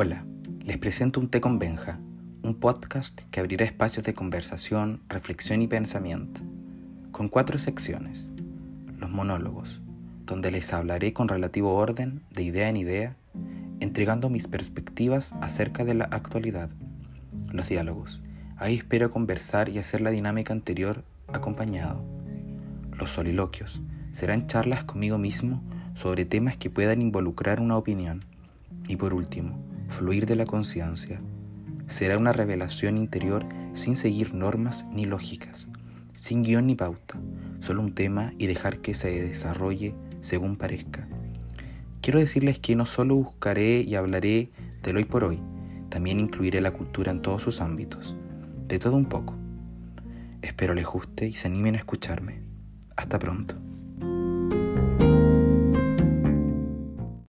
Hola, les presento un té con Benja, un podcast que abrirá espacios de conversación, reflexión y pensamiento, con cuatro secciones. Los monólogos, donde les hablaré con relativo orden, de idea en idea, entregando mis perspectivas acerca de la actualidad. Los diálogos, ahí espero conversar y hacer la dinámica anterior acompañado. Los soliloquios, serán charlas conmigo mismo sobre temas que puedan involucrar una opinión. Y por último, fluir de la conciencia. Será una revelación interior sin seguir normas ni lógicas, sin guion ni pauta, solo un tema y dejar que se desarrolle según parezca. Quiero decirles que no solo buscaré y hablaré del hoy por hoy, también incluiré la cultura en todos sus ámbitos, de todo un poco. Espero les guste y se animen a escucharme. Hasta pronto.